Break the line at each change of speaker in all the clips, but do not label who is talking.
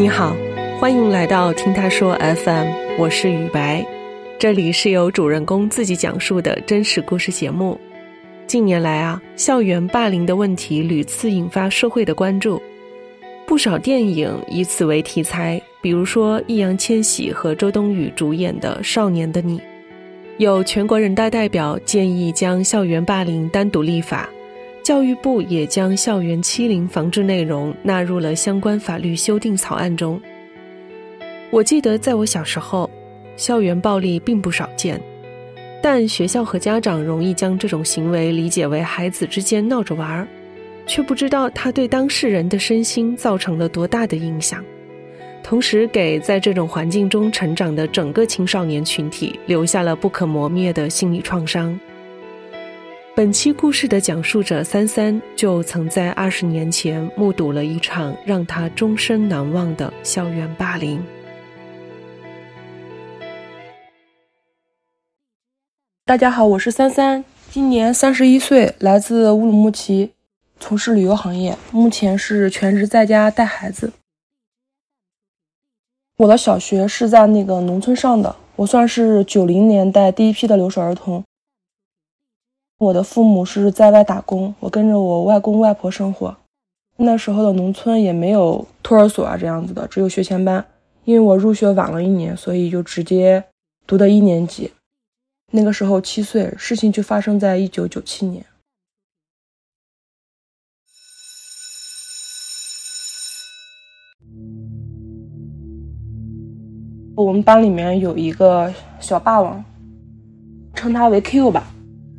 你好，欢迎来到听他说 FM，我是雨白，这里是由主人公自己讲述的真实故事节目。近年来啊，校园霸凌的问题屡次引发社会的关注，不少电影以此为题材，比如说易烊千玺和周冬雨主演的《少年的你》，有全国人大代表建议将校园霸凌单独立法。教育部也将校园欺凌防治内容纳入了相关法律修订草案中。我记得在我小时候，校园暴力并不少见，但学校和家长容易将这种行为理解为孩子之间闹着玩儿，却不知道他对当事人的身心造成了多大的影响，同时给在这种环境中成长的整个青少年群体留下了不可磨灭的心理创伤。本期故事的讲述者三三就曾在二十年前目睹了一场让他终身难忘的校园霸凌。
大家好，我是三三，今年三十一岁，来自乌鲁木齐，从事旅游行业，目前是全职在家带孩子。我的小学是在那个农村上的，我算是九零年代第一批的留守儿童。我的父母是在外打工，我跟着我外公外婆生活。那时候的农村也没有托儿所啊这样子的，只有学前班。因为我入学晚了一年，所以就直接读的一年级。那个时候七岁，事情就发生在一九九七年。我们班里面有一个小霸王，称他为 Q 吧。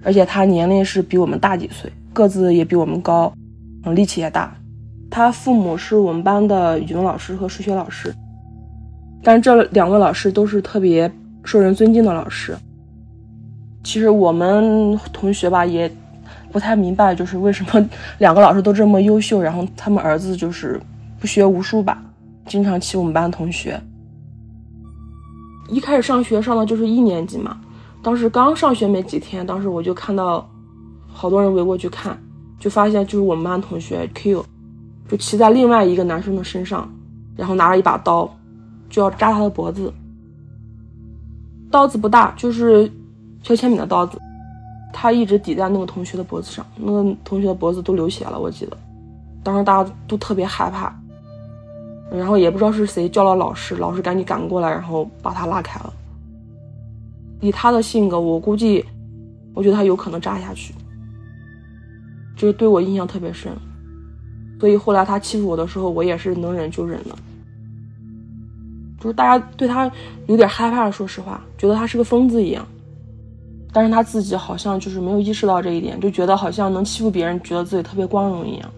而且他年龄是比我们大几岁，个子也比我们高，嗯，力气也大。他父母是我们班的语文老师和数学老师，但这两位老师都是特别受人尊敬的老师。其实我们同学吧也不太明白，就是为什么两个老师都这么优秀，然后他们儿子就是不学无术吧，经常欺负我们班同学。一开始上学上的就是一年级嘛。当时刚上学没几天，当时我就看到好多人围过去看，就发现就是我们班同学 Q，就骑在另外一个男生的身上，然后拿着一把刀，就要扎他的脖子。刀子不大，就是削铅笔的刀子，他一直抵在那个同学的脖子上，那个同学的脖子都流血了，我记得。当时大家都特别害怕，然后也不知道是谁叫了老师，老师赶紧赶过来，然后把他拉开了。以他的性格，我估计，我觉得他有可能扎下去，就是对我印象特别深。所以后来他欺负我的时候，我也是能忍就忍了。就是大家对他有点害怕，说实话，觉得他是个疯子一样。但是他自己好像就是没有意识到这一点，就觉得好像能欺负别人，觉得自己特别光荣一样。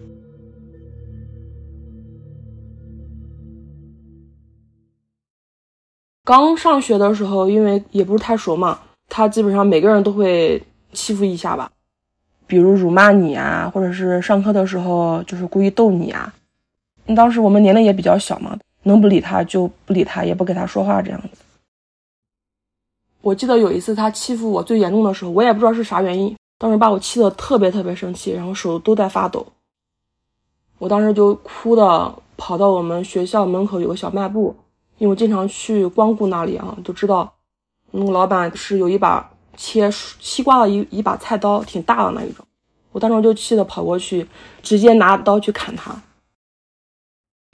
刚上学的时候，因为也不是太熟嘛，他基本上每个人都会欺负一下吧，比如辱骂你啊，或者是上课的时候就是故意逗你啊。当时我们年龄也比较小嘛，能不理他就不理他，也不给他说话这样子。我记得有一次他欺负我最严重的时候，我也不知道是啥原因，当时把我气得特别特别生气，然后手都在发抖。我当时就哭的跑到我们学校门口有个小卖部。因为我经常去光顾那里啊，都知道那个老板是有一把切西瓜的一一把菜刀，挺大的那一种。我当时就气得跑过去，直接拿刀去砍他，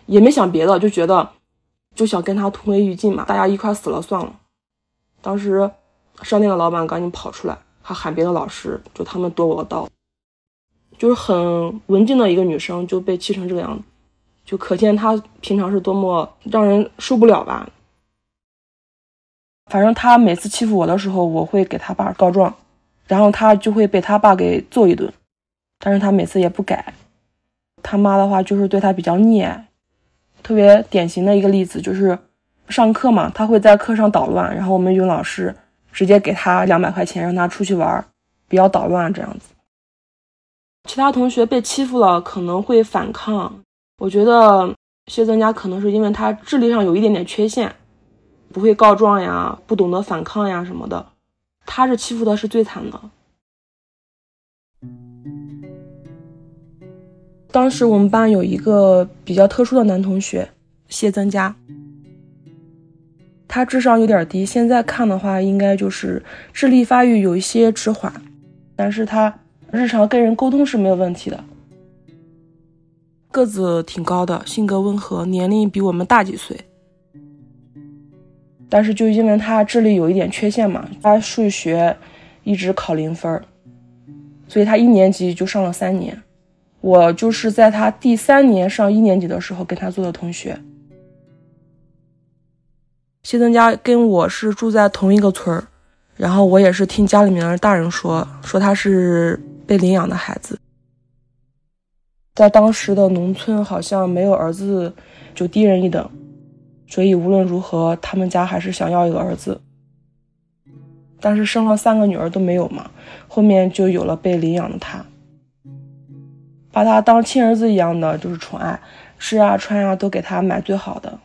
也没想别的，就觉得就想跟他同归于尽嘛，大家一块死了算了。当时商店的老板赶紧跑出来，还喊别的老师，就他们夺我的刀，就是很文静的一个女生就被气成这个样子。就可见他平常是多么让人受不了吧。反正他每次欺负我的时候，我会给他爸告状，然后他就会被他爸给揍一顿。但是他每次也不改。他妈的话就是对他比较溺爱。特别典型的一个例子就是上课嘛，他会在课上捣乱，然后我们语文老师直接给他两百块钱，让他出去玩，不要捣乱这样子。其他同学被欺负了，可能会反抗。我觉得谢增佳可能是因为他智力上有一点点缺陷，不会告状呀，不懂得反抗呀什么的，他是欺负的是最惨的。当时我们班有一个比较特殊的男同学，谢增加。他智商有点低，现在看的话，应该就是智力发育有一些迟缓，但是他日常跟人沟通是没有问题的。个子挺高的，性格温和，年龄比我们大几岁。但是就因为他智力有一点缺陷嘛，他数学一直考零分，所以他一年级就上了三年。我就是在他第三年上一年级的时候跟他做的同学。谢增家跟我是住在同一个村儿，然后我也是听家里面的大人说，说他是被领养的孩子。在当时的农村，好像没有儿子就低人一等，所以无论如何，他们家还是想要一个儿子。但是生了三个女儿都没有嘛，后面就有了被领养的他，把他当亲儿子一样的就是宠爱，吃啊穿啊都给他买最好的。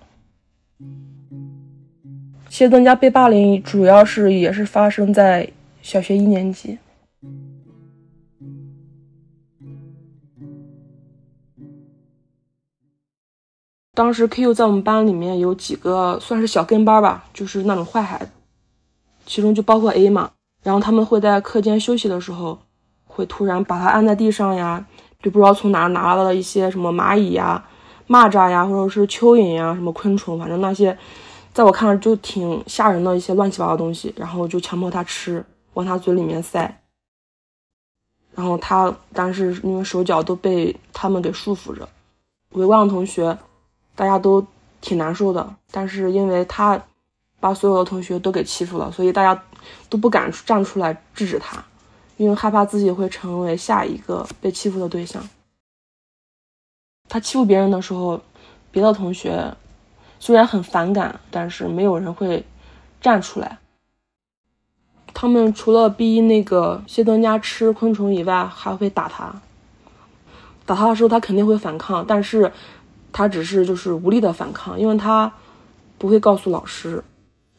谢增家被霸凌，主要是也是发生在小学一年级。当时 Q 在我们班里面有几个算是小跟班吧，就是那种坏孩子，其中就包括 A 嘛。然后他们会在课间休息的时候，会突然把他按在地上呀，就不知道从哪拿了一些什么蚂蚁呀、蚂蚱呀，或者是蚯蚓呀，什么昆虫，反正那些。在我看来就挺吓人的一些乱七八糟东西，然后就强迫他吃，往他嘴里面塞。然后他，但是因为手脚都被他们给束缚着，围观的同学大家都挺难受的。但是因为他把所有的同学都给欺负了，所以大家都不敢站出来制止他，因为害怕自己会成为下一个被欺负的对象。他欺负别人的时候，别的同学。虽然很反感，但是没有人会站出来。他们除了逼那个谢登家吃昆虫以外，还会打他。打他的时候，他肯定会反抗，但是他只是就是无力的反抗，因为他不会告诉老师，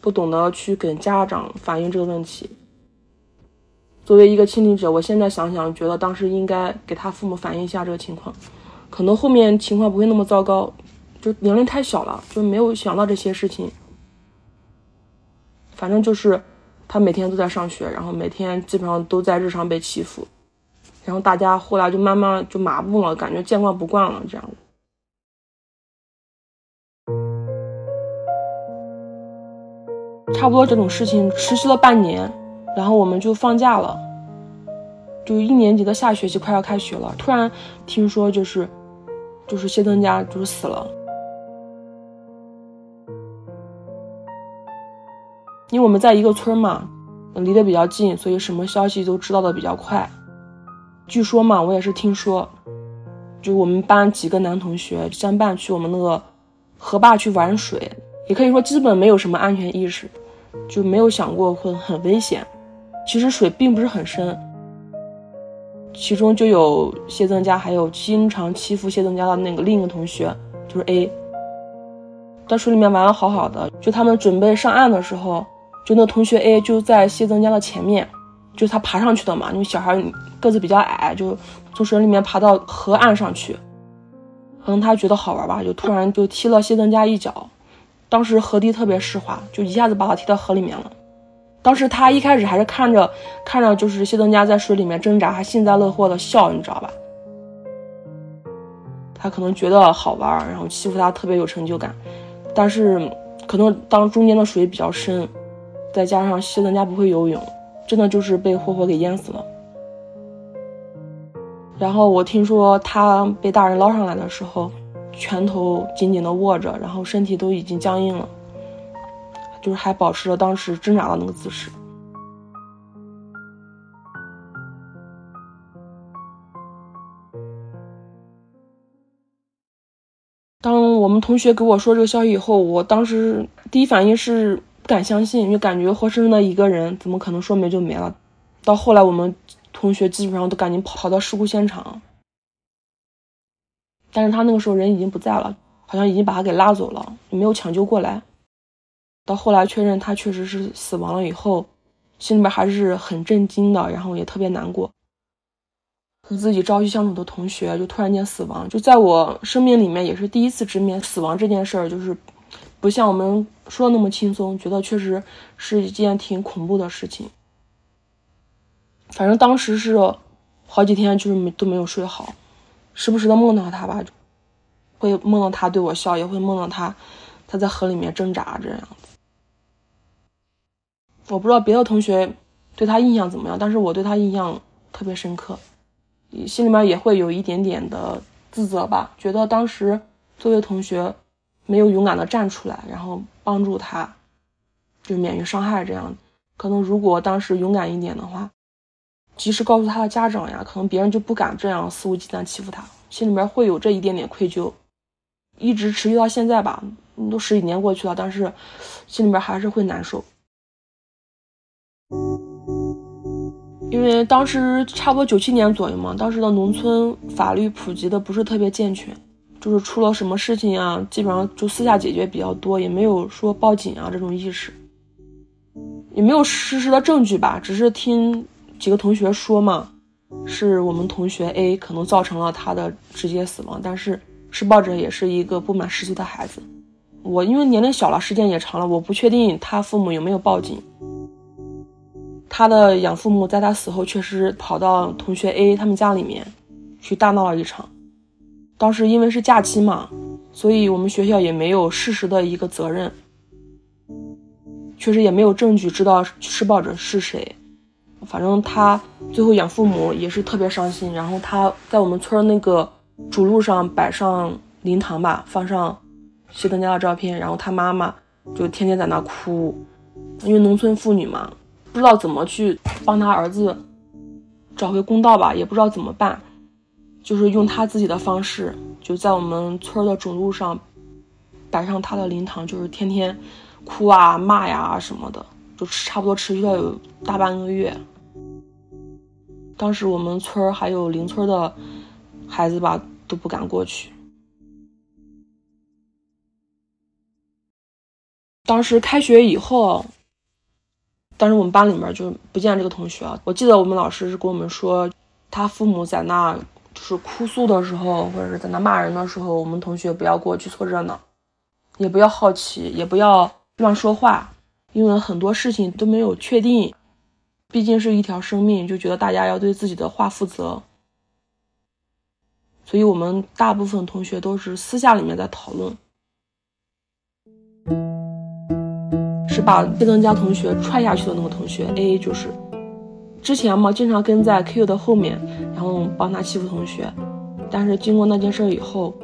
不懂得去跟家长反映这个问题。作为一个亲历者，我现在想想，觉得当时应该给他父母反映一下这个情况，可能后面情况不会那么糟糕。就年龄太小了，就没有想到这些事情。反正就是他每天都在上学，然后每天基本上都在日常被欺负，然后大家后来就慢慢就麻木了，感觉见惯不惯了这样差不多这种事情持续了半年，然后我们就放假了，就一年级的下学期快要开学了，突然听说就是就是谢登家就是死了。因为我们在一个村嘛，离得比较近，所以什么消息都知道的比较快。据说嘛，我也是听说，就我们班几个男同学相伴去我们那个河坝去玩水，也可以说基本没有什么安全意识，就没有想过会很危险。其实水并不是很深，其中就有谢增家，还有经常欺负谢增家的那个另一个同学，就是 A，在水里面玩的好好的，就他们准备上岸的时候。就那同学 A 就在谢增家的前面，就他爬上去的嘛。因为小孩个子比较矮，就从水里面爬到河岸上去。可能他觉得好玩吧，就突然就踢了谢增家一脚。当时河堤特别湿滑，就一下子把他踢到河里面了。当时他一开始还是看着看着，就是谢增家在水里面挣扎，还幸灾乐祸的笑，你知道吧？他可能觉得好玩，然后欺负他特别有成就感。但是可能当中间的水比较深。再加上谢增家不会游泳，真的就是被活活给淹死了。然后我听说他被大人捞上来的时候，拳头紧紧的握着，然后身体都已经僵硬了，就是还保持着当时挣扎的那个姿势。当我们同学给我说这个消息以后，我当时第一反应是。不敢相信，就感觉活生生的一个人，怎么可能说没就没了？到后来，我们同学基本上都赶紧跑到事故现场，但是他那个时候人已经不在了，好像已经把他给拉走了，也没有抢救过来。到后来确认他确实是死亡了以后，心里面还是很震惊的，然后也特别难过。和自己朝夕相处的同学就突然间死亡，就在我生命里面也是第一次直面死亡这件事儿，就是不像我们说的那么轻松，觉得确实是一件挺恐怖的事情。反正当时是好几天就是没都没有睡好，时不时的梦到他吧，会梦到他对我笑，也会梦到他他在河里面挣扎这样子。我不知道别的同学对他印象怎么样，但是我对他印象特别深刻。心里面也会有一点点的自责吧，觉得当时作为同学没有勇敢的站出来，然后帮助他，就免于伤害这样。可能如果当时勇敢一点的话，及时告诉他的家长呀，可能别人就不敢这样肆无忌惮欺负他。心里面会有这一点点愧疚，一直持续到现在吧，都十几年过去了，但是心里面还是会难受。因为当时差不多九七年左右嘛，当时的农村法律普及的不是特别健全，就是出了什么事情啊，基本上就私下解决比较多，也没有说报警啊这种意识，也没有实时的证据吧，只是听几个同学说嘛，是我们同学 A 可能造成了他的直接死亡，但是施暴者也是一个不满十岁的孩子，我因为年龄小了，时间也长了，我不确定他父母有没有报警。他的养父母在他死后确实跑到同学 A 他们家里面去大闹了一场。当时因为是假期嘛，所以我们学校也没有事实的一个责任，确实也没有证据知道施暴者是谁。反正他最后养父母也是特别伤心，然后他在我们村那个主路上摆上灵堂吧，放上谢登家的照片，然后他妈妈就天天在那哭，因为农村妇女嘛。不知道怎么去帮他儿子找回公道吧，也不知道怎么办，就是用他自己的方式，就在我们村的主路上摆上他的灵堂，就是天天哭啊、骂呀什么的，就差不多持续了有大半个月。当时我们村还有邻村的孩子吧，都不敢过去。当时开学以后。当时我们班里面就不见这个同学了。我记得我们老师是跟我们说，他父母在那就是哭诉的时候，或者是在那骂人的时候，我们同学不要过去凑热闹，也不要好奇，也不要乱说话，因为很多事情都没有确定，毕竟是一条生命，就觉得大家要对自己的话负责。所以我们大部分同学都是私下里面在讨论。是把谢登家同学踹下去的那个同学 A，就是之前嘛，经常跟在 Q 的后面，然后帮他欺负同学。但是经过那件事以后，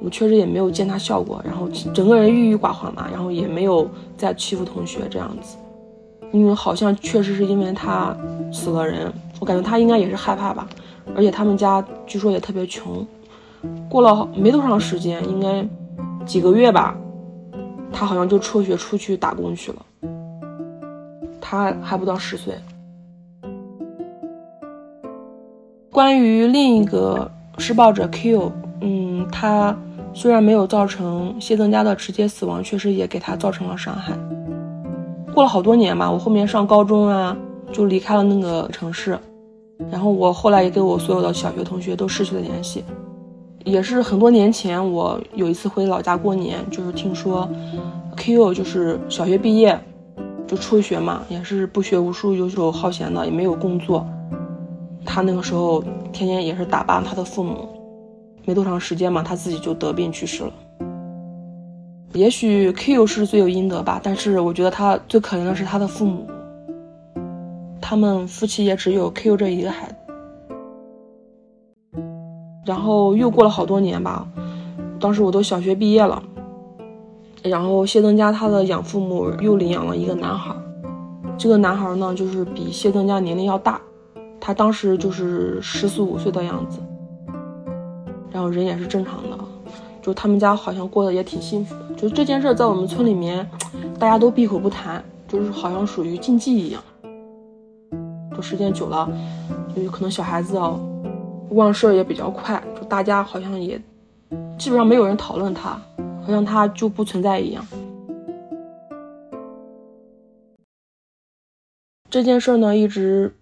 我确实也没有见他笑过，然后整个人郁郁寡欢嘛，然后也没有再欺负同学这样子。因为好像确实是因为他死了人，我感觉他应该也是害怕吧。而且他们家据说也特别穷，过了没多长时间，应该几个月吧。他好像就辍学出去打工去了，他还不到十岁。关于另一个施暴者 Q，嗯，他虽然没有造成谢增家的直接死亡，确实也给他造成了伤害。过了好多年嘛，我后面上高中啊，就离开了那个城市，然后我后来也跟我所有的小学同学都失去了联系。也是很多年前，我有一次回老家过年，就是听说，Q 就是小学毕业就辍学嘛，也是不学无术、游手好闲的，也没有工作。他那个时候天天也是打扮他的父母，没多长时间嘛，他自己就得病去世了。也许 Q 是罪有应得吧，但是我觉得他最可怜的是他的父母，他们夫妻也只有 Q 这一个孩子。然后又过了好多年吧，当时我都小学毕业了。然后谢登家他的养父母又领养了一个男孩，这个男孩呢就是比谢登家年龄要大，他当时就是十四五岁的样子，然后人也是正常的，就他们家好像过得也挺幸福的。就这件事在我们村里面，大家都闭口不谈，就是好像属于禁忌一样。就时间久了，就可能小孩子啊。忘事也比较快，就大家好像也基本上没有人讨论他，好像他就不存在一样。这件事呢，一直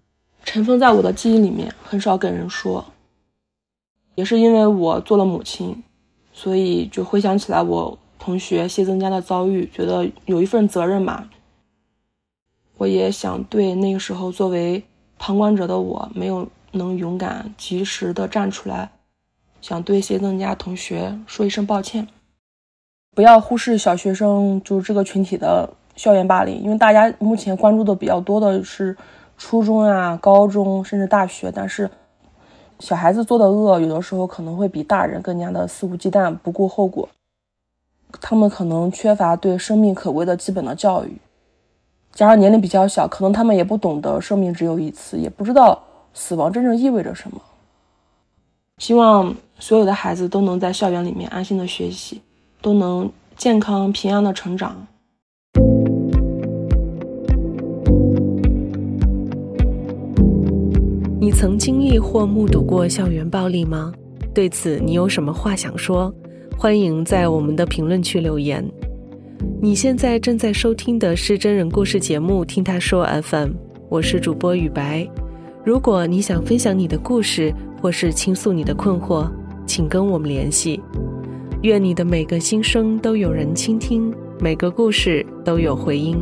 尘封在我的记忆里面，很少跟人说。也是因为我做了母亲，所以就回想起来我同学谢增家的遭遇，觉得有一份责任吧。我也想对那个时候作为旁观者的我，没有能勇敢及时的站出来，想对谢增家同学说一声抱歉。不要忽视小学生就是这个群体的校园霸凌，因为大家目前关注的比较多的是初中啊、高中甚至大学，但是。小孩子做的恶，有的时候可能会比大人更加的肆无忌惮、不顾后果。他们可能缺乏对生命可贵的基本的教育，加上年龄比较小，可能他们也不懂得生命只有一次，也不知道死亡真正意味着什么。希望所有的孩子都能在校园里面安心的学习，都能健康平安的成长。
你曾经历或目睹过校园暴力吗？对此，你有什么话想说？欢迎在我们的评论区留言。你现在正在收听的是真人故事节目《听他说 FM》，我是主播雨白。如果你想分享你的故事，或是倾诉你的困惑，请跟我们联系。愿你的每个心声都有人倾听，每个故事都有回音。